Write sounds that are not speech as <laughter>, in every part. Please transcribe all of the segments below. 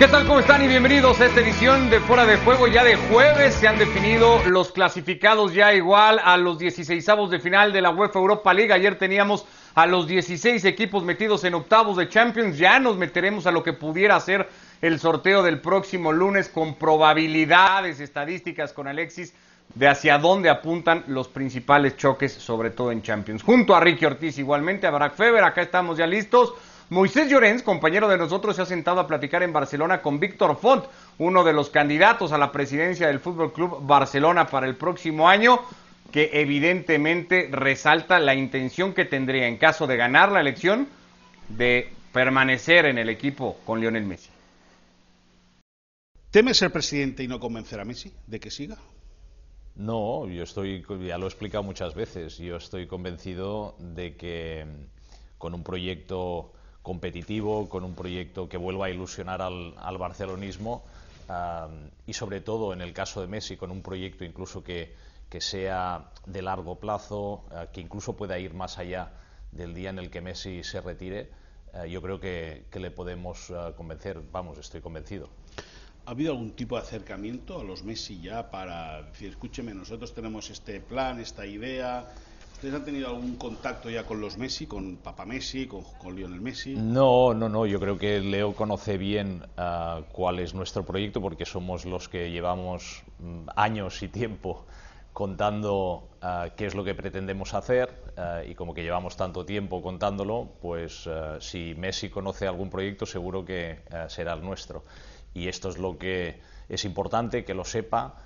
¿Qué tal? ¿Cómo están? Y bienvenidos a esta edición de Fuera de Juego ya de jueves. Se han definido los clasificados ya igual a los 16 de final de la UEFA Europa League. Ayer teníamos a los 16 equipos metidos en octavos de Champions. Ya nos meteremos a lo que pudiera ser el sorteo del próximo lunes con probabilidades estadísticas con Alexis de hacia dónde apuntan los principales choques, sobre todo en Champions. Junto a Ricky Ortiz igualmente, a Barack Feber, acá estamos ya listos. Moisés Llorens, compañero de nosotros, se ha sentado a platicar en Barcelona con Víctor Font, uno de los candidatos a la presidencia del Fútbol Club Barcelona para el próximo año, que evidentemente resalta la intención que tendría en caso de ganar la elección de permanecer en el equipo con Lionel Messi. ¿Teme ser presidente y no convencer a Messi de que siga? No, yo estoy, ya lo he explicado muchas veces, yo estoy convencido de que con un proyecto competitivo, con un proyecto que vuelva a ilusionar al, barcelonismo y sobre todo en el caso de Messi con un proyecto incluso que, que sea de largo plazo, eh, que incluso pueda ir más allá del día en el que Messi se retire, eh, yo creo que, que le podemos eh, convencer, vamos, estoy convencido. ¿Ha habido algún tipo de acercamiento a los Messi ya para decir, escúcheme, nosotros tenemos este plan, esta idea, ¿Ustedes han tenido algún contacto ya con los Messi, con Papa Messi, con, Lionel Messi? No, no, no. Yo creo que Leo conoce bien ah, cuál es nuestro proyecto porque somos los que llevamos mm, años y tiempo contando ah, qué es lo que pretendemos hacer ah, y como que llevamos tanto tiempo contándolo, pues si Messi conoce algún proyecto seguro que será el nuestro. Y esto es lo que es importante que lo sepa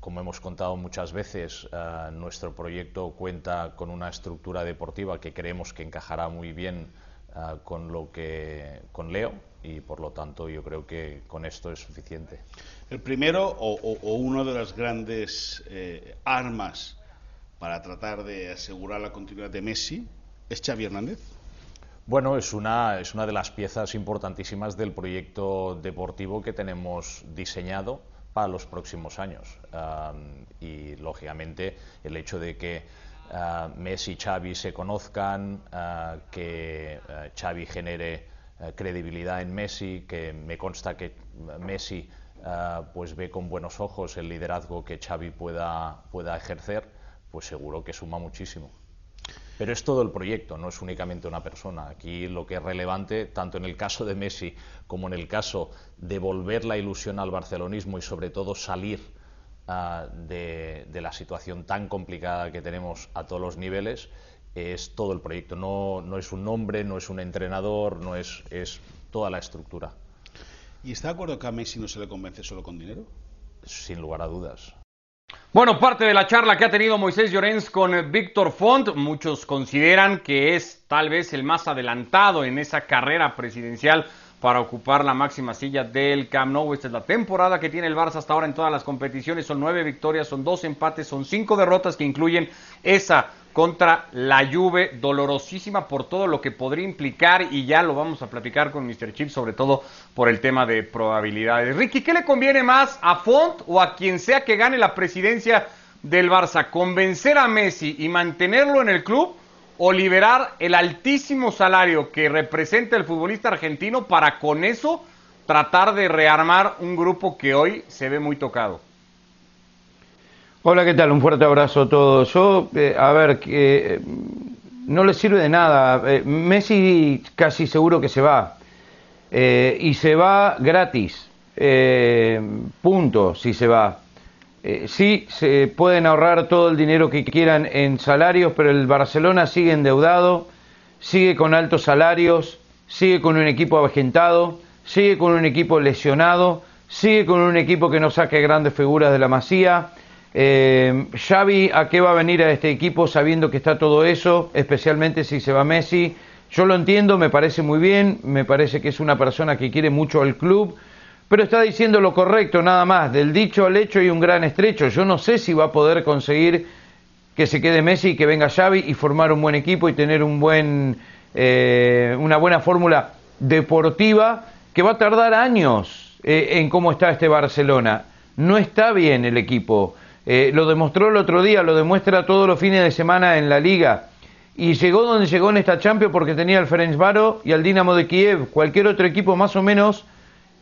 como hemos contado muchas veces, eh, nuestro proyecto cuenta con una estructura deportiva que creemos que encajará muy bien eh, con lo que con Leo y por lo tanto yo creo que con esto es suficiente. El primero o, o, una de las grandes eh, armas para tratar de asegurar la continuidad de Messi es Xavi Hernández. Bueno, es una, es una de las piezas importantísimas del proyecto deportivo que tenemos diseñado para los próximos años. y lógicamente el hecho de que ah, Messi y Xavi se conozcan, ah, que Xavi genere credibilidad en Messi, que me consta que Messi pues ve con buenos ojos el liderazgo que Xavi pueda, pueda ejercer, pues seguro que suma muchísimo. Pero es todo el proyecto, no es únicamente una persona. Aquí lo que es relevante, tanto en el caso de Messi como en el caso de volver la ilusión al barcelonismo y sobre todo salir ah, de, la situación tan complicada que tenemos a todos los niveles, es todo el proyecto. No, no es un nombre, no es un entrenador, no es, es toda la estructura. ¿Y está de acuerdo que a Messi no se le convence solo con dinero? Sin lugar a dudas. Bueno, parte de la charla que ha tenido Moisés Llorens con Víctor Font, muchos consideran que es tal vez el más adelantado en esa carrera presidencial para ocupar la máxima silla del Camp Nou. Esta es la temporada que tiene el Barça hasta ahora en todas las competiciones. Son nueve victorias, son dos empates, son cinco derrotas que incluyen esa contra la Juve, dolorosísima por todo lo que podría implicar y ya lo vamos a platicar con Mr. Chip, sobre todo por el tema de probabilidades. Ricky, ¿qué le conviene más a Font o a quien sea que gane la presidencia del Barça? ¿Convencer a Messi y mantenerlo en el club o liberar el altísimo salario que representa el futbolista argentino para con eso tratar de rearmar un grupo que hoy se ve muy tocado? Hola, ¿qué tal? Un fuerte abrazo a todos. Yo, eh, a ver, que eh, no le sirve de nada. Eh, Messi casi seguro que se va. y se va gratis. punto, si se va. sí, se pueden ahorrar todo el dinero que quieran en salarios, pero el Barcelona sigue endeudado, sigue con altos salarios, sigue con un equipo avejentado, sigue con un equipo lesionado, sigue con un equipo que no saque grandes figuras de la masía eh, Xavi, ¿a qué va a venir a este equipo sabiendo que está todo eso, especialmente si se va Messi? Yo lo entiendo, me parece muy bien, me parece que es una persona que quiere mucho al club, pero está diciendo lo correcto nada más, del dicho al hecho y un gran estrecho. Yo no sé si va a poder conseguir que se quede Messi y que venga Xavi y formar un buen equipo y tener un buen, eh, una buena fórmula deportiva que va a tardar años eh, en cómo está este Barcelona. No está bien el equipo. Eh, lo demostró el otro día, lo demuestra todos los fines de semana en la liga. y llegó donde llegó en esta Champions porque tenía al Ferencváro y al Dinamo de Kiev. Cualquier otro equipo más o menos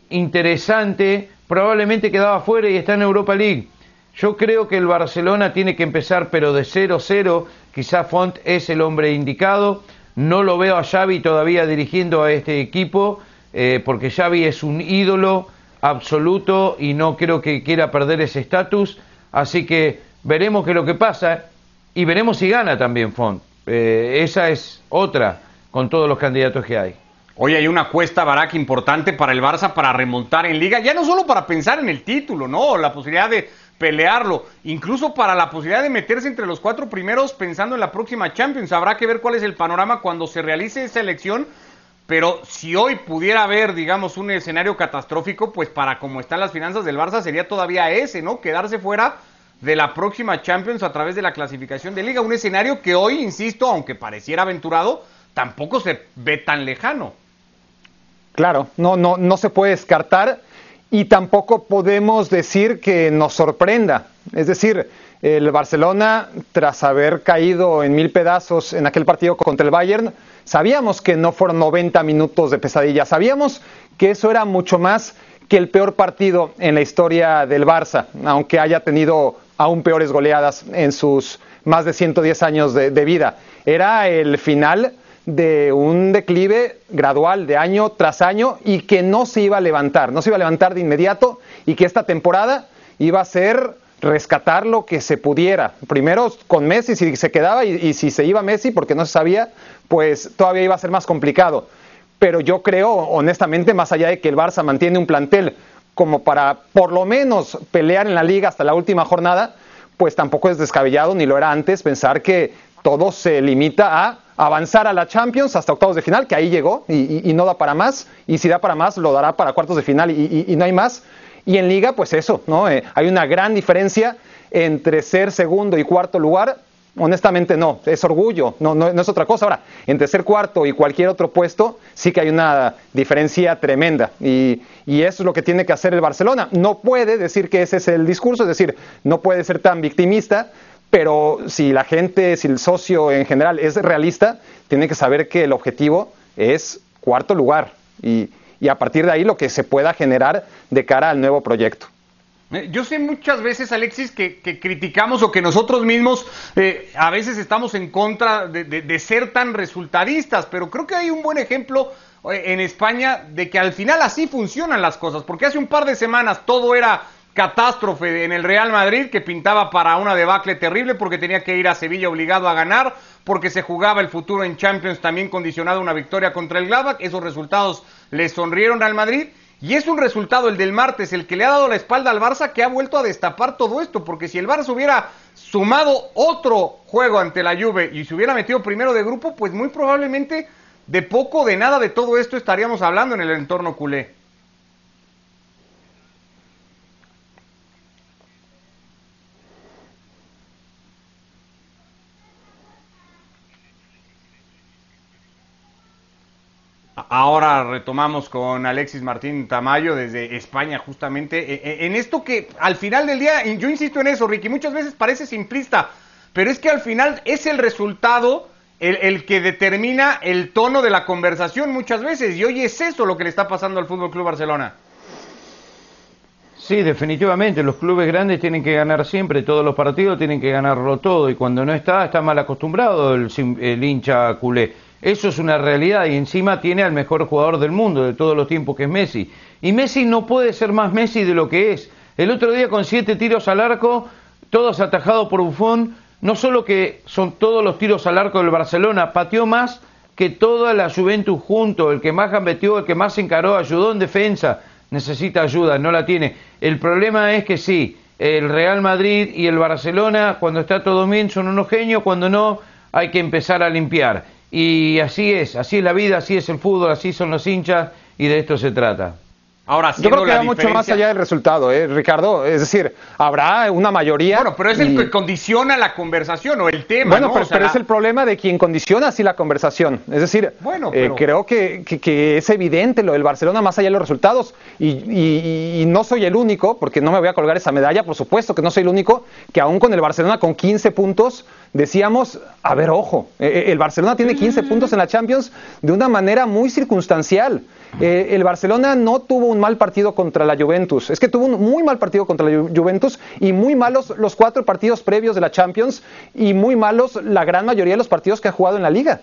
interesante probablemente quedaba fuera y está en Europa League. Yo creo que el Barcelona tiene que empezar pero de 0-0. Quizá Font es el hombre indicado. No lo veo a Xavi todavía dirigiendo a este equipo eh, porque Xavi es un ídolo absoluto y no creo que quiera perder ese estatus. Así que veremos qué es lo que pasa y veremos si gana también Font. Eh, esa es otra con todos los candidatos que hay. Hoy hay una cuesta baraca importante para el Barça para remontar en liga, ya no solo para pensar en el título, no, la posibilidad de pelearlo, incluso para la posibilidad de meterse entre los cuatro primeros pensando en la próxima Champions. Habrá que ver cuál es el panorama cuando se realice esa elección, pero si hoy pudiera haber, digamos, un escenario catastrófico, pues para como están las finanzas del Barça sería todavía ese, ¿no? Quedarse fuera de la próxima Champions a través de la clasificación de liga. Un escenario que hoy, insisto, aunque pareciera aventurado, tampoco se ve tan lejano. Claro, no, no, no se puede descartar y tampoco podemos decir que nos sorprenda. Es decir, el Barcelona, tras haber caído en mil pedazos en aquel partido contra el Bayern, sabíamos que no fueron 90 minutos de pesadilla, sabíamos que eso era mucho más que el peor partido en la historia del Barça, aunque haya tenido aún peores goleadas en sus más de 110 años de, vida. Era el final de un declive gradual de año tras año y que no se iba a levantar, no se iba a levantar de inmediato y que esta temporada iba a ser rescatar lo que se pudiera. Primero con Messi si se quedaba y, si se iba Messi porque no se sabía, pues todavía iba a ser más complicado. Pero yo creo, honestamente, más allá de que el Barça mantiene un plantel como para por lo menos pelear en la liga hasta la última jornada, pues tampoco es descabellado, ni lo era antes, pensar que todo se limita a avanzar a la Champions hasta octavos de final, que ahí llegó y, no da para más, y si da para más, lo dará para cuartos de final y, no hay más. Y en liga, pues eso, ¿no? Eh, hay una gran diferencia entre ser segundo y cuarto lugar Honestamente no, es orgullo, no, no, es otra cosa. Ahora, entre ser cuarto y cualquier otro puesto, sí que hay una diferencia tremenda y, y, eso es lo que tiene que hacer el Barcelona. No puede decir que ese es el discurso, es decir, no puede ser tan victimista, pero si la gente, si el socio en general es realista, tiene que saber que el objetivo es cuarto lugar y a partir de ahí lo que se pueda generar de cara al nuevo proyecto. Eh, yo sé muchas veces, Alexis, que, criticamos o que nosotros mismos eh, a veces estamos en contra de, ser tan resultadistas, pero creo que hay un buen ejemplo eh, en España de que al final así funcionan las cosas, porque hace un par de semanas todo era catástrofe en el Real Madrid que pintaba para una debacle terrible porque tenía que ir a Sevilla obligado a ganar, porque se jugaba el futuro en Champions también condicionado a una victoria contra el Gladbach, esos resultados le sonrieron al Madrid y es un resultado, el del martes, el que le ha dado la espalda al Barça, que ha vuelto a destapar todo esto, porque si el Barça hubiera sumado otro juego ante la Juve y se hubiera metido primero de grupo, pues muy probablemente de poco, de nada de todo esto estaríamos hablando en el entorno culé. Ahora retomamos con Alexis Martín Tamayo desde España, justamente, e, e, en esto que al final del día, yo insisto en eso, Ricky, muchas veces parece simplista, pero es que al final es el resultado el, que determina el tono de la conversación muchas veces, y hoy es eso lo que le está pasando al Fútbol Club Barcelona. Sí, definitivamente, los clubes grandes tienen que ganar siempre, todos los partidos tienen que ganarlo todo, y cuando no está, está mal acostumbrado el, el hincha culé. Eso es una realidad y encima tiene al mejor jugador del mundo de todos los tiempos que es Messi. Y Messi no puede ser más Messi de lo que es. El otro día con siete tiros al arco, todos atajados por Buffon, no solo que son todos los tiros al arco del Barcelona, pateó más que toda la Juventus junto, el que más gambetió, el que más encaró, ayudó en defensa, necesita ayuda, no la tiene. El problema es que sí, el Real Madrid y el Barcelona, cuando está todo bien, son unos genios, cuando no, hay que empezar a limpiar. Y así es, así es la vida, así es el fútbol, así son los hinchas y de esto se trata. Ahora, Yo creo que va mucho más allá del resultado, ¿eh, Ricardo. Es decir, habrá una mayoría. Bueno, pero es el que condiciona la conversación o el tema, Bueno, ¿no? pero, O sea, pero la- es el problema de quien condiciona así la conversación. Es decir, Bueno, eh, pero- creo que, que- que es evidente lo del Barcelona más allá de los resultados. Y, y- y no soy el único, porque no me voy a colgar esa medalla, por supuesto que no soy el único, que aún con el Barcelona con 15 puntos decíamos, a ver, ojo, eh, el Barcelona tiene 15 puntos en la Champions de una manera muy circunstancial. Eh, el Barcelona no tuvo un mal partido contra la Juventus, es que tuvo un muy mal partido contra la Ju- Juventus y muy malos los cuatro partidos previos de la Champions y muy malos la gran mayoría de los partidos que ha jugado en la liga.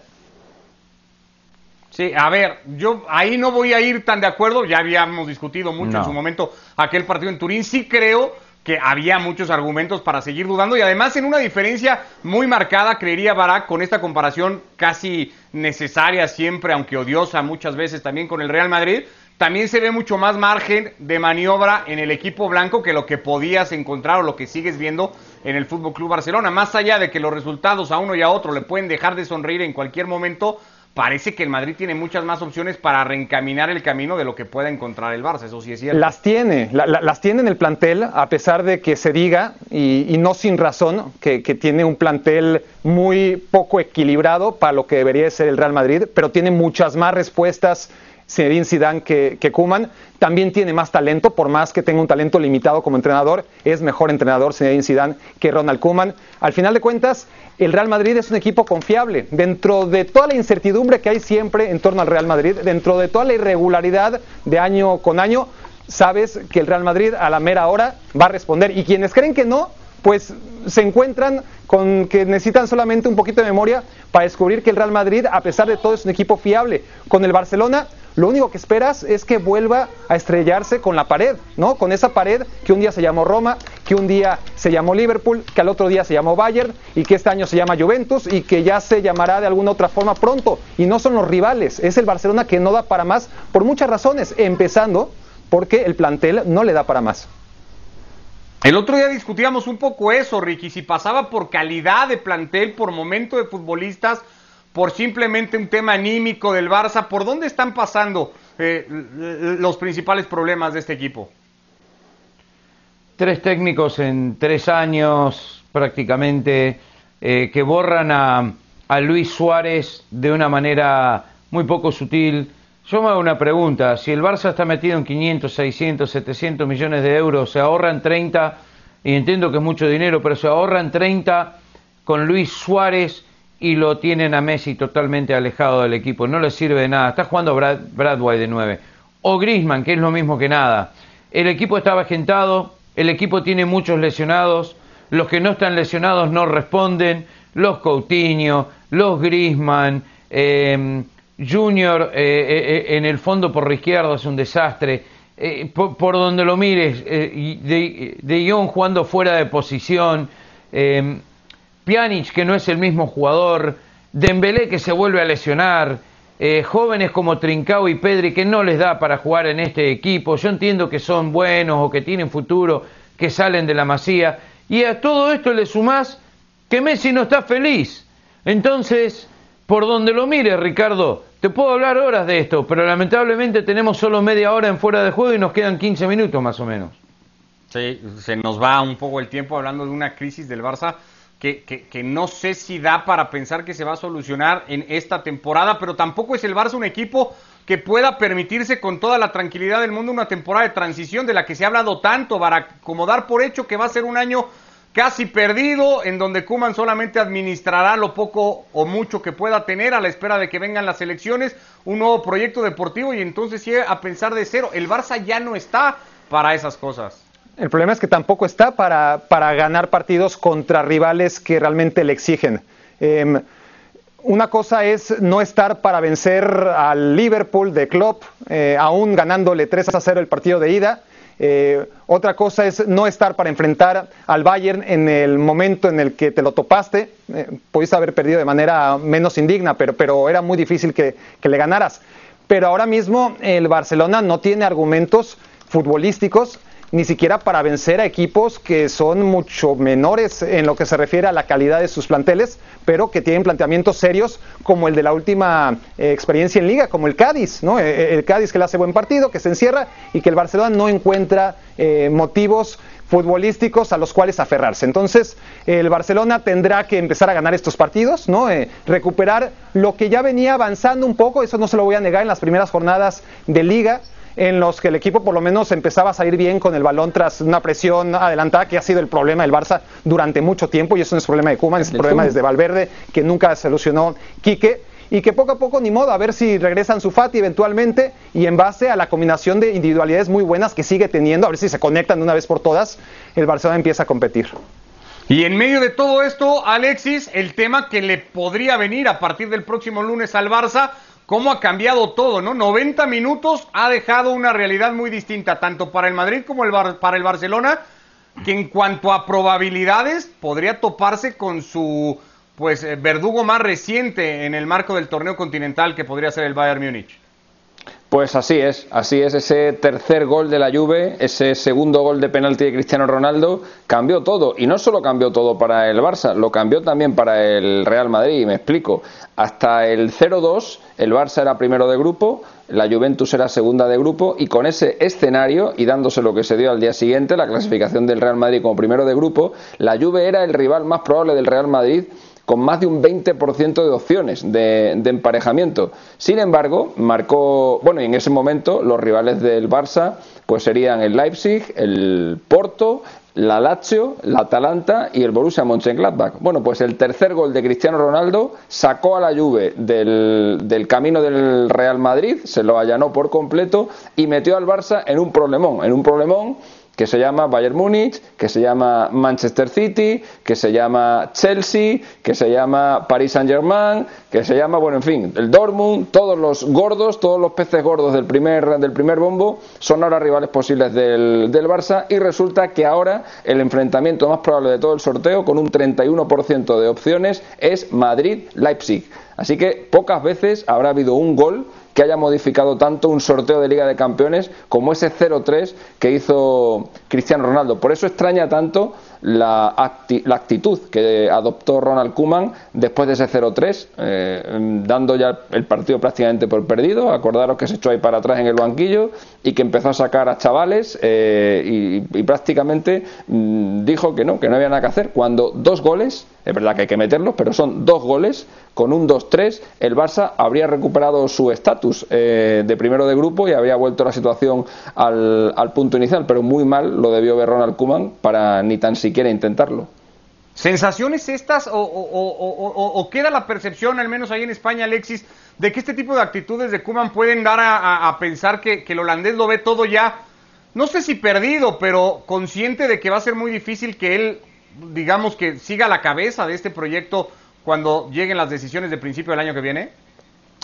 Sí, a ver, yo ahí no voy a ir tan de acuerdo, ya habíamos discutido mucho No. en su momento aquel partido en Turín, sí creo que había muchos argumentos para seguir dudando y además en una diferencia muy marcada, creería Barak, con esta comparación casi necesaria siempre, aunque odiosa muchas veces también con el Real Madrid, también se ve mucho más margen de maniobra en el equipo blanco que lo que podías encontrar o lo que sigues viendo en el Fútbol Club Barcelona. Más allá de que los resultados a uno y a otro le pueden dejar de sonreír en cualquier momento, parece que el Madrid tiene muchas más opciones para reencaminar el camino de lo que pueda encontrar el Barça. Eso sí es cierto. Las tiene, la- la- las tiene en el plantel, a pesar de que se diga, y, no sin razón, que, tiene un plantel muy poco equilibrado para lo que debería de ser el Real Madrid, pero tiene muchas más respuestas Zinedine Zidane que, que Koeman. También tiene más talento, por más que tenga un talento limitado como entrenador, es mejor entrenador Zinedine Zidane que Ronald Koeman. Al final de cuentas, el Real Madrid es un equipo confiable. Dentro de toda la incertidumbre que hay siempre en torno al Real Madrid, dentro de toda la irregularidad de año con año, sabes que el Real Madrid a la mera hora va a responder. Y quienes creen que no, pues se encuentran con que necesitan solamente un poquito de memoria para descubrir que el Real Madrid, a pesar de todo, es un equipo fiable. Con el Barcelona, lo único que esperas es que vuelva a estrellarse con la pared, ¿no? Con esa pared que un día se llamó Roma, que un día se llamó Liverpool, que al otro día se llamó Bayern y que este año se llama Juventus y que ya se llamará de alguna otra forma pronto. Y no son los rivales, es el Barcelona que no da para más por muchas razones, empezando porque el plantel no le da para más. El otro día discutíamos un poco eso, Ricky, si pasaba por calidad de plantel, por momento de futbolistas, por simplemente un tema anímico del Barça, ¿por dónde están pasando eh, los principales problemas de este equipo? Tres técnicos en tres años prácticamente eh, que borran a, a Luis Suárez de una manera muy poco sutil. Yo me hago una pregunta, si el Barça está metido en 500, 600, 700 millones de euros, se ahorran 30, y entiendo que es mucho dinero, pero se ahorran 30 con Luis Suárez y lo tienen a Messi totalmente alejado del equipo, no le sirve de nada, está jugando Brad, Bradway de 9, o Grisman, que es lo mismo que nada. El equipo está avejentado, el equipo tiene muchos lesionados, los que no están lesionados no responden, los Coutinho, los Grisman, eh, Junior eh, eh, en el fondo por la izquierda es un desastre. Eh, por, donde lo mires, eh, de, de Jong jugando fuera de posición, eh, Pjanic que no es el mismo jugador, Dembélé que se vuelve a lesionar, eh, jóvenes como Trincao y Pedri que no les da para jugar en este equipo. Yo entiendo que son buenos o que tienen futuro, que salen de la masía. Y a todo esto le sumás que Messi no está feliz. Entonces, por donde lo mires, Ricardo, te puedo hablar horas de esto, pero lamentablemente tenemos solo media hora en fuera de juego y nos quedan 15 minutos más o menos. Sí, se nos va un poco el tiempo hablando de una crisis del Barça que, que, que, no sé si da para pensar que se va a solucionar en esta temporada, pero tampoco es el Barça un equipo que pueda permitirse con toda la tranquilidad del mundo una temporada de transición de la que se ha hablado tanto para como dar por hecho que va a ser un año casi perdido, en donde Kuman solamente administrará lo poco o mucho que pueda tener a la espera de que vengan las elecciones, un nuevo proyecto deportivo y entonces sí a pensar de cero. El Barça ya no está para esas cosas. El problema es que tampoco está para, para ganar partidos contra rivales que realmente le exigen. Eh, una cosa es no estar para vencer al Liverpool de Klopp, eh, aún ganándole 3 a 0 el partido de ida. Eh, otra cosa es no estar para enfrentar al Bayern en el momento en el que te lo topaste. Eh, haber perdido de manera menos indigna, pero, pero era muy difícil que, que, le ganaras. Pero ahora mismo el Barcelona no tiene argumentos futbolísticos ni siquiera para vencer a equipos que son mucho menores en lo que se refiere a la calidad de sus planteles, pero que tienen planteamientos serios como el de la última eh, experiencia en liga, como el Cádiz, ¿no? Eh, eh, el Cádiz que le hace buen partido, que se encierra y que el Barcelona no encuentra motivos futbolísticos a los cuales aferrarse. Entonces, el Barcelona tendrá que empezar a ganar estos partidos, ¿no? recuperar lo que ya venía avanzando un poco, eso no se lo voy a negar en las primeras jornadas de liga, en los que el equipo por lo menos empezaba a salir bien con el balón tras una presión adelantada, que ha sido el problema del Barça durante mucho tiempo, y eso no es problema de Kuman, es el problema desde Valverde, que nunca solucionó Quique y que poco a poco ni modo, a ver si regresan su Fati eventualmente y en base a la combinación de individualidades muy buenas que sigue teniendo, a ver si se conectan de una vez por todas, el Barcelona empieza a competir. Y en medio de todo esto, Alexis, el tema que le podría venir a partir del próximo lunes al Barça cómo ha cambiado todo, ¿no? 90 minutos ha dejado una realidad muy distinta, tanto para el Madrid como el para el Barcelona, que en cuanto a probabilidades podría toparse con su pues eh, verdugo más reciente en el marco del torneo continental que podría ser el Bayern Múnich. Pues así es, así es, ese tercer gol de la Juve, ese segundo gol de penalti de Cristiano Ronaldo, cambió todo. Y no solo cambió todo para el Barça, lo cambió también para el Real Madrid, y me explico. Hasta el 0-2, el Barça era primero de grupo, la Juventus era segunda de grupo, y con ese escenario, y dándose lo que se dio al día siguiente, la clasificación del Real Madrid como primero de grupo, la Juve era el rival más probable del Real Madrid con más de un 20% de opciones de, emparejamiento. Sin embargo, marcó, bueno, y en ese momento los rivales del Barça pues serían el Leipzig, el Porto, la Lazio, la Atalanta y el Borussia Mönchengladbach. Bueno, pues el tercer gol de Cristiano Ronaldo sacó a la Juve del, del, camino del Real Madrid, se lo allanó por completo y metió al Barça en un problemón, en un problemón que se llama Bayern Múnich, que se llama Manchester City, que se llama Chelsea, que se llama Paris Saint-Germain, que se llama, bueno, en fin, el Dortmund, todos los gordos, todos los peces gordos del primer, del primer bombo son ahora rivales posibles del, del Barça y resulta que ahora el enfrentamiento más probable de todo el sorteo, con un 31% de opciones, es Madrid-Leipzig. Así que pocas veces habrá habido un gol que haya modificado tanto un sorteo de Liga de Campeones como ese 0-3 que hizo Cristiano Ronaldo. Por eso extraña tanto la, actitud que adoptó Ronald Kuman después de ese 0-3, eh, dando ya el partido prácticamente por perdido. Acordaros que se echó ahí para atrás en el banquillo y que empezó a sacar a chavales eh, y, prácticamente mm, dijo que no, que no había nada que hacer. Cuando dos goles, es verdad que hay que meterlos, pero son dos goles, con un 2-3 el Barça habría recuperado su estatus eh, de primero de grupo y habría vuelto la situación al, punto inicial, pero muy mal lo debió ver Ronald Kuman para ni tan siquiera intentarlo. ¿Sensaciones estas o, queda la percepción, al menos ahí en España, Alexis, de que este tipo de actitudes de Kuman pueden dar a, pensar que, el holandés lo ve todo ya, no sé si perdido, pero consciente de que va a ser muy difícil que él, digamos, que siga la cabeza de este proyecto cuando lleguen las decisiones de principio del año que viene?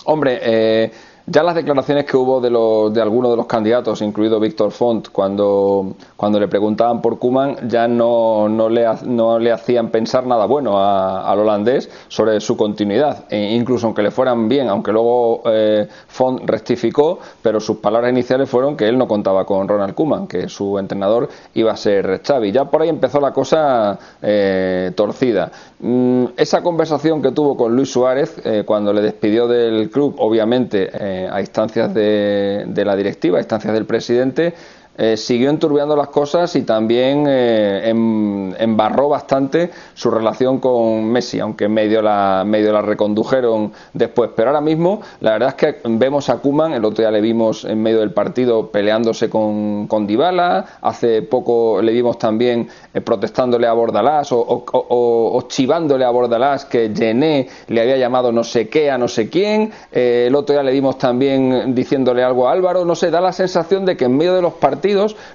Hombre, eh, ya las declaraciones que hubo de, de algunos de los candidatos, incluido Víctor Font, cuando, le preguntaban por Kuman, ya no, le, no le hacían pensar nada bueno al holandés sobre su continuidad. E incluso aunque le fueran bien, aunque luego eh, Font rectificó, pero sus palabras iniciales fueron que él no contaba con Ronald Kuman, que su entrenador iba a ser Xavi. Ya por ahí empezó la cosa eh, torcida. Mm, esa conversación que tuvo con Luis Suárez eh, cuando le despidió del club, obviamente eh, a instancias de, de, la directiva, a instancias del presidente, eh, siguió enturbiando las cosas y también eh, em, embarró bastante su relación con Messi, aunque medio la, medio la recondujeron después. Pero ahora mismo, la verdad es que vemos a Kuman, el otro día le vimos en medio del partido peleándose con, con Dybala, hace poco le vimos también eh, protestándole a Bordalás o, o, chivándole a Bordalás que Gené le había llamado no sé qué a no sé quién, el otro día le vimos también diciéndole algo a Álvaro, no sé, da la sensación de que en medio de los partidos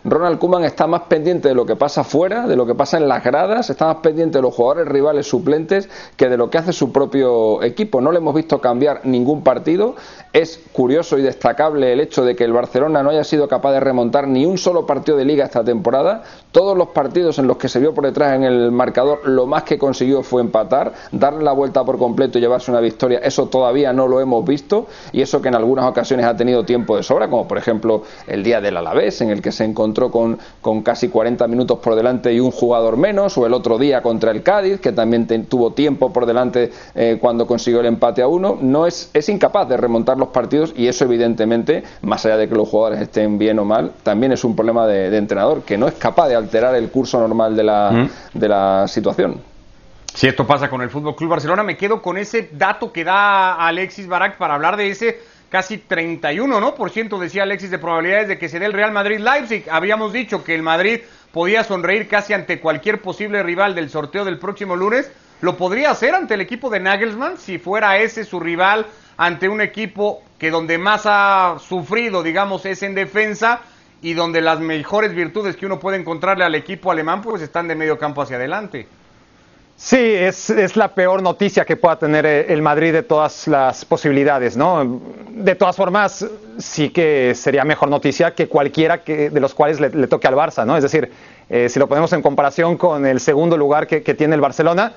Ronald Koeman está más pendiente de lo que pasa fuera, de lo que pasa en las gradas, está más pendiente de los jugadores rivales suplentes que de lo que hace su propio equipo. No le hemos visto cambiar ningún partido. Es curioso y destacable el hecho de que el Barcelona no haya sido capaz de remontar ni un solo partido de liga esta temporada. Todos los partidos en los que se vio por detrás en el marcador, lo más que consiguió fue empatar, darle la vuelta por completo y llevarse una victoria. Eso todavía no lo hemos visto y eso que en algunas ocasiones ha tenido tiempo de sobra, como por ejemplo el día del Alavés, en el que se encontró con, con casi 40 minutos por delante y un jugador menos, o el otro día contra el Cádiz, que también tuvo tiempo por delante eh, cuando consiguió el empate a uno, no es, es incapaz de remontar los partidos y eso evidentemente, más allá de que los jugadores estén bien o mal, también es un problema de, entrenador, que no es capaz de alterar el curso normal de la, de la situación. Si esto pasa con el Fútbol Club Barcelona, me quedo con ese dato que da Alexis Barak para hablar de ese casi 31, ¿no? Por ciento decía Alexis de probabilidades de que se dé el Real Madrid Leipzig. Habíamos dicho que el Madrid podía sonreír casi ante cualquier posible rival del sorteo del próximo lunes. Lo podría hacer ante el equipo de Nagelsmann si fuera ese su rival ante un equipo que donde más ha sufrido, digamos, es en defensa y donde las mejores virtudes que uno puede encontrarle al equipo alemán pues están de medio campo hacia adelante. Sí, es, es, la peor noticia que pueda tener eh, el Madrid de todas las posibilidades, ¿no? De todas formas, sí que sería mejor noticia que cualquiera que, de los cuales le, toque al Barça, ¿no? Es decir, eh, si lo ponemos en comparación con el segundo lugar que, que, tiene el Barcelona,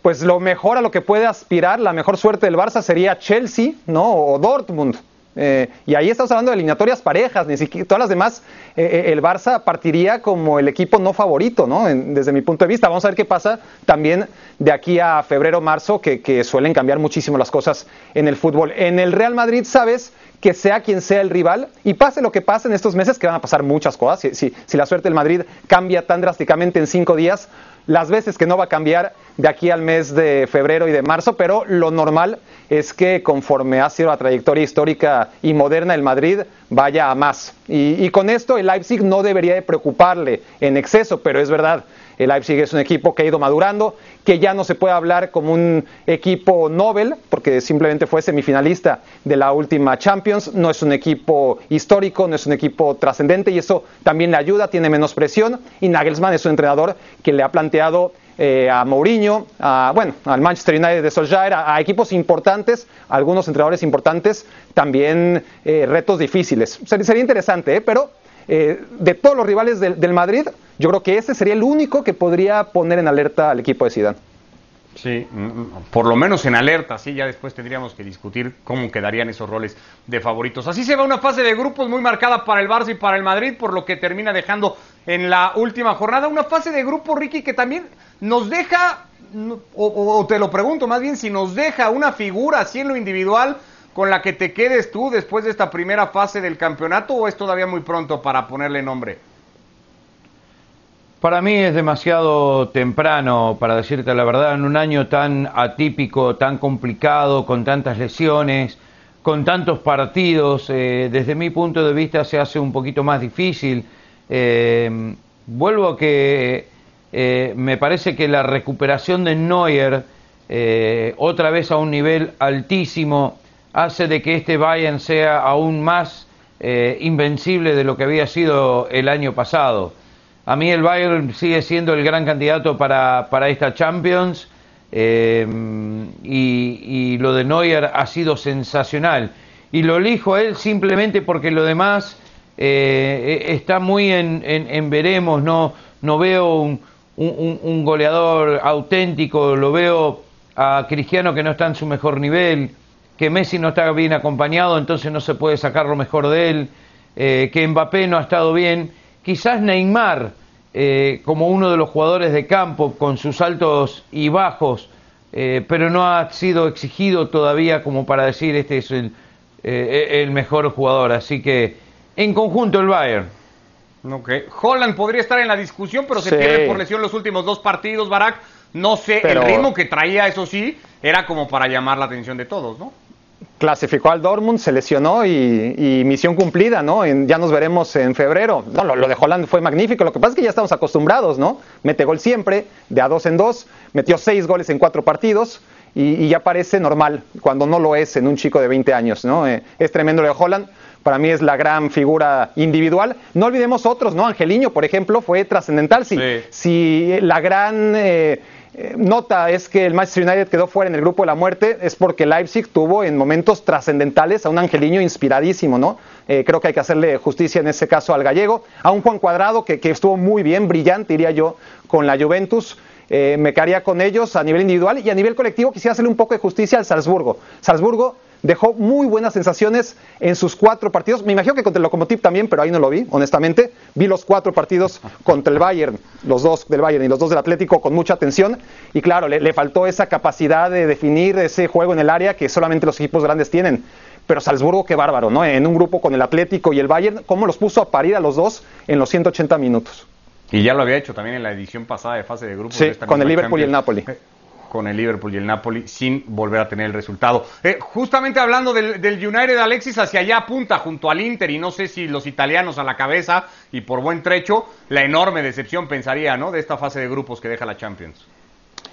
pues lo mejor a lo que puede aspirar, la mejor suerte del Barça sería Chelsea, ¿no? O Dortmund, eh, y ahí estamos hablando de eliminatorias parejas, ni siquiera todas las demás, eh, eh, el Barça partiría como el equipo no favorito, ¿no? desde mi punto de vista. Vamos a ver qué pasa también de aquí a febrero, marzo, que, suelen cambiar muchísimo las cosas en el fútbol. En el Real Madrid, sabes que sea quien sea el rival, y pase lo que pase en estos meses, que van a pasar muchas cosas, si, si la suerte del Madrid cambia tan drásticamente en cinco días, las veces que no va a cambiar de aquí al mes de febrero y de marzo, pero lo normal es que conforme ha sido la trayectoria histórica y moderna el Madrid, vaya a más. Y, con esto el Leipzig no debería de preocuparle en exceso, pero es verdad, el Leipzig es un equipo que ha ido madurando, que ya no se puede hablar como un equipo Nobel, porque simplemente fue semifinalista de la última Champions, no es un equipo histórico, no es un equipo trascendente y eso también le ayuda, tiene menos presión y Nagelsmann es un entrenador que le ha planteado eh, a Mourinho, a, bueno, al Manchester United de Solskjaer, a, equipos importantes, a algunos entrenadores importantes, también eh, retos difíciles. Sería, interesante, ¿eh? pero de todos los rivales del, Madrid, yo creo que ese sería el único que podría poner en alerta al equipo de Zidane. Sí, mm, mm, por lo menos en alerta, sí, ya después tendríamos que discutir cómo quedarían esos roles de favoritos. Así se va una fase de grupos muy marcada para el Barça y para el Madrid, por lo que termina dejando en la última jornada una fase de grupo, Ricky, que también nos deja, o, te lo pregunto más bien, si nos deja una figura así en lo individual con la que te quedes tú después de esta primera fase del campeonato o es todavía muy pronto para ponerle nombre? Para mí es demasiado temprano, para decirte la verdad, en un año tan atípico, tan complicado, con tantas lesiones, con tantos partidos, eh, desde mi punto de vista se hace un poquito más difícil. Eh, vuelvo a que eh, me parece que la recuperación de Neuer, otra vez a un nivel altísimo, hace de que este Bayern sea aún más invencible de lo que había sido el año pasado. A mí el Bayern sigue siendo el gran candidato para, esta Champions eh, y, lo de Neuer ha sido sensacional. Y lo elijo a él simplemente porque lo demás eh, está muy en, veremos, no, no veo un, un, goleador auténtico, lo veo a Cristiano que no está en su mejor nivel, que Messi no está bien acompañado, entonces no se puede sacar lo mejor de él, eh, que Mbappé no ha estado bien. Quizás Neymar eh, como uno de los jugadores de campo con sus altos y bajos, eh, pero no ha sido exigido todavía como para decir este es el, eh, el mejor jugador. Así que en conjunto el Bayern. Ok. Holland podría estar en la discusión, pero se pierde por lesión los últimos dos partidos, Barak. No sé, el ritmo que traía, eso sí, era como para llamar la atención de todos, ¿no? Clasificó al Dortmund, se lesionó y, misión cumplida, ¿no? ya nos veremos en febrero. No, lo, de Holland fue magnífico. Lo que pasa es que ya estamos acostumbrados, ¿no? Mete gol siempre, de a dos en dos, metió seis goles en cuatro partidos y, ya parece normal cuando no lo es en un chico de 20 años, ¿no? Eh, es tremendo lo de Holland. Para mí es la gran figura individual. No olvidemos otros, ¿no? Angeliño, por ejemplo, fue trascendental. Si, si la gran eh, eh, nota es que el Manchester United quedó fuera en el grupo de la muerte, es porque Leipzig tuvo en momentos trascendentales a un Angeliño inspiradísimo, ¿no? Eh, creo que hay que hacerle justicia en ese caso al gallego, a un Juan Cuadrado que, estuvo muy bien, brillante, diría yo, con la Juventus. Eh, me quedaría con ellos a nivel individual y a nivel colectivo quisiera hacerle un poco de justicia al Salzburgo. Salzburgo dejó muy buenas sensaciones en sus cuatro partidos. Me imagino que contra el Lokomotiv también, pero ahí no lo vi, honestamente. Vi los cuatro partidos <laughs> contra el Bayern, los dos del Bayern y los dos del Atlético con mucha atención. Y claro, le, le faltó esa capacidad de definir ese juego en el área que solamente los equipos grandes tienen. Pero Salzburgo, qué bárbaro, ¿no? En un grupo con el Atlético y el Bayern, ¿cómo los puso a parir a los dos en los 180 minutos? Y ya lo había hecho también en la edición pasada de fase de grupos. Sí, de esta con el Liverpool y el. Napoli. Con el Liverpool y el Napoli, sin volver a tener el resultado. Eh, justamente hablando del, del United, Alexis, hacia allá apunta junto al Inter, y no sé si los italianos a la cabeza, y por buen trecho, la enorme decepción, pensaría, ¿no? De esta fase de grupos que deja la Champions.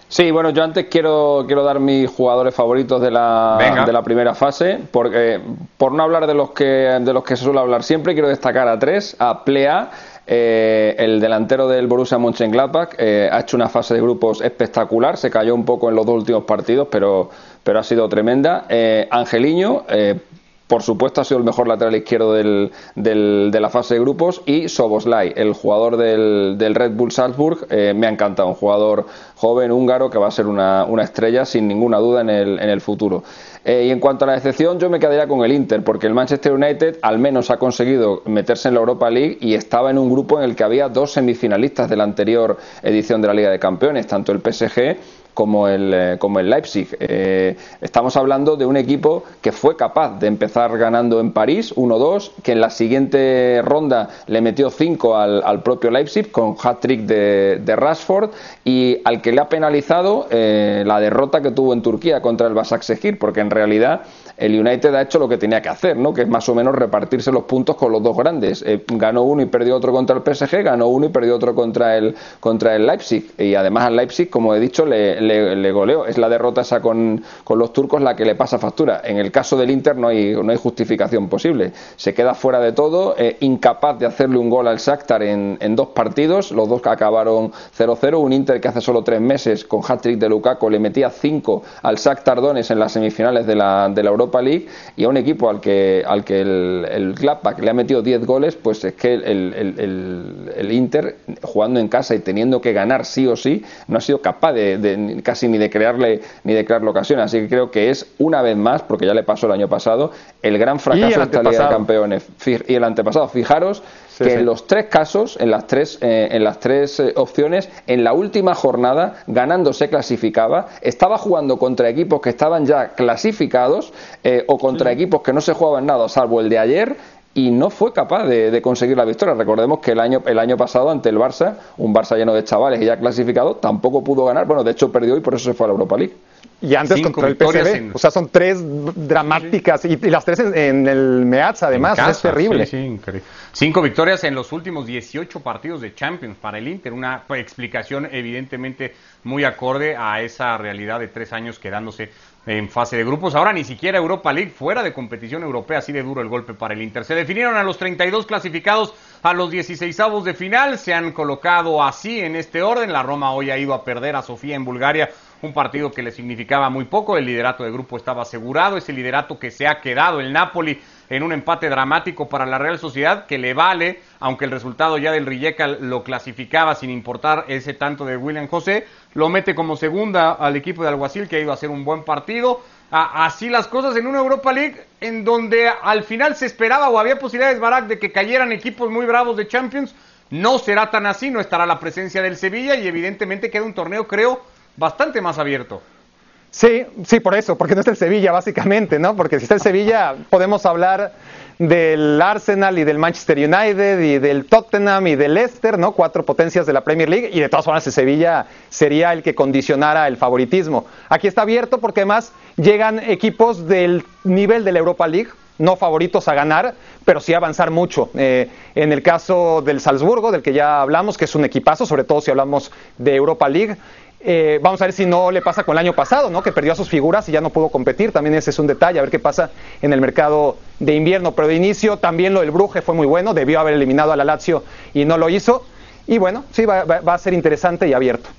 Sí, bueno, yo antes quiero, quiero dar mis jugadores favoritos de la, de la primera fase, porque por no hablar de los que de los que se suele hablar siempre, quiero destacar a tres, a Plea, eh, el delantero del Borussia Mönchengladbach, eh, ha hecho una fase de grupos espectacular, se cayó un poco en los dos últimos partidos, pero, pero ha sido tremenda. Eh, Angeliño, eh, por supuesto, ha sido el mejor lateral izquierdo del, de la fase de grupos. Y Soboslai, el jugador del, del Red Bull Salzburg, eh, me ha encantado. Un jugador joven húngaro que va a ser una, una estrella sin ninguna duda en el, en el futuro. Eh, y en cuanto a la decepción, yo me quedaría con el Inter, porque el Manchester United al menos ha conseguido meterse en la Europa League y estaba en un grupo en el que había dos semifinalistas de la anterior edición de la Liga de Campeones, tanto el PSG como el, eh, como el Leipzig. Eh, estamos hablando de un equipo que fue capaz de empezar ganando en París 1-2, que en la siguiente ronda le metió 5 al, al propio Leipzig con hat-trick de, de Rashford y al que le ha penalizado eh, la derrota que tuvo en Turquía contra el Basaksehir, porque en realidad el United ha hecho lo que tenía que hacer, ¿no? que es más o menos repartirse los puntos con los dos grandes. Eh, ganó uno y perdió otro contra el PSG, ganó uno y perdió otro contra el, contra el Leipzig. Y además al Leipzig, como he dicho, le, le, le goleó. Es la derrota esa con, con los turcos la que le pasa factura. En el caso del Inter no hay, no hay justificación posible. Se queda fuera de todo, incapaz de hacerle un gol al Shakhtar en, en dos partidos, los dos que acabaron 0-0. Un Inter que hace solo tres meses con hat-trick de Lukaku le metía cinco al Shakhtar Donetsk en las semifinales de la, de la Europa League y a un equipo al que, al que el, el Gladbach le ha metido 10 goles, pues es que el, el- Inter jugando en casa y teniendo que ganar sí o sí, no ha sido capaz de, de- casi ni de crearle ni de crearle ocasión. Así que creo que es una vez más, porque ya le pasó el año pasado, el gran fracaso de esta Liga de. Campeones. Y el antepasado, fijaros Sí, que sí. en los tres casos, en las tres, eh, en las tres eh, opciones, en la última jornada, ganando se clasificaba, estaba jugando contra equipos que estaban ya clasificados eh, o contra equipos que no se jugaban nada, salvo el de ayer. Y no fue capaz de, de conseguir la victoria. Recordemos que el año, el año pasado ante el Barça, un Barça lleno de chavales y ya clasificado, tampoco pudo ganar. Bueno, de hecho perdió y por eso se fue a la Europa League. Y antes Cinco contra el en- O sea, son tres dramáticas y, y las tres en, en el Meaz, además. Es terrible. sí, sí, increíble. Cinco victorias en los últimos 18 partidos de Champions para el Inter. Una explicación evidentemente muy acorde a esa realidad de tres años quedándose en fase de grupos. Ahora ni siquiera Europa League, fuera de competición europea, así de duro el golpe para el Inter. Se definieron a los 32 clasificados a los 16 avos de final. Se han colocado así en este orden. La Roma hoy ha ido a perder a Sofía en Bulgaria. Un partido que le significaba muy poco. El liderato de grupo estaba asegurado. Ese liderato que se ha quedado el Napoli en un empate dramático para la Real Sociedad que le vale, aunque el resultado ya del Rijeka lo clasificaba sin importar ese tanto de William José, lo mete como segunda al equipo de Alguacil que ha ido a hacer un buen partido. Así las cosas en una Europa League en donde al final se esperaba o había posibilidades, Barak, de que cayeran equipos muy bravos de Champions. No será tan así, no estará la presencia del Sevilla y evidentemente queda un torneo, creo, bastante más abierto. Sí, sí, por eso, porque no está el Sevilla, básicamente, ¿no? Porque si está el Sevilla, podemos hablar del Arsenal y del Manchester United y del Tottenham y del Leicester, ¿no? Cuatro potencias de la Premier League y de todas formas el Sevilla sería el que condicionara el favoritismo. Aquí está abierto porque además llegan equipos del nivel de la Europa League, no favoritos a ganar, pero sí avanzar mucho. Eh, en el caso del Salzburgo, del que ya hablamos, que es un equipazo, sobre todo si hablamos de Europa League, eh, vamos a ver si no le pasa con el año pasado, ¿no? Que perdió a sus figuras y ya no pudo competir. También ese es un detalle, a ver qué pasa en el mercado de invierno. Pero de inicio también lo del Bruje fue muy bueno, debió haber eliminado a la Lazio y no lo hizo. Y bueno, sí, va, a ser interesante y abierto.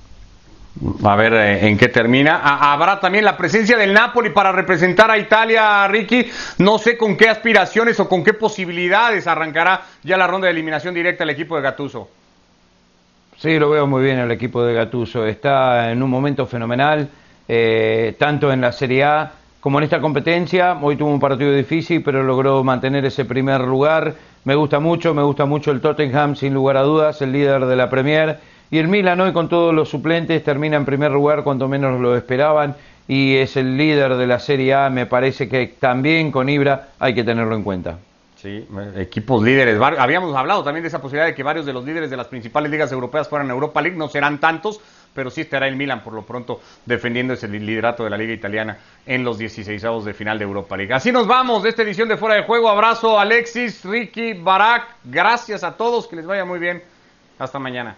A ver eh, en qué termina. Habrá también la presencia del Napoli para representar a Italia, Ricky. No sé con qué aspiraciones o con qué posibilidades arrancará ya la ronda de eliminación directa el equipo de Gattuso. Sí, lo veo muy bien el equipo de Gatuso. Está en un momento fenomenal, eh, tanto en la Serie A como en esta competencia. Hoy tuvo un partido difícil, pero logró mantener ese primer lugar. Me gusta mucho, me gusta mucho el Tottenham, sin lugar a dudas, el líder de la Premier. Y el Milan hoy con todos los suplentes termina en primer lugar, cuanto menos lo esperaban, y es el líder de la Serie A. Me parece que también con Ibra hay que tenerlo en cuenta. Sí, equipos líderes. Habíamos hablado también de esa posibilidad de que varios de los líderes de las principales ligas europeas fueran Europa League. No serán tantos, pero sí estará el Milan por lo pronto defendiendo ese liderato de la liga italiana en los 16 de final de Europa League. Así nos vamos de esta edición de Fuera de Juego. Abrazo Alexis, Ricky, Barak. Gracias a todos. Que les vaya muy bien. Hasta mañana.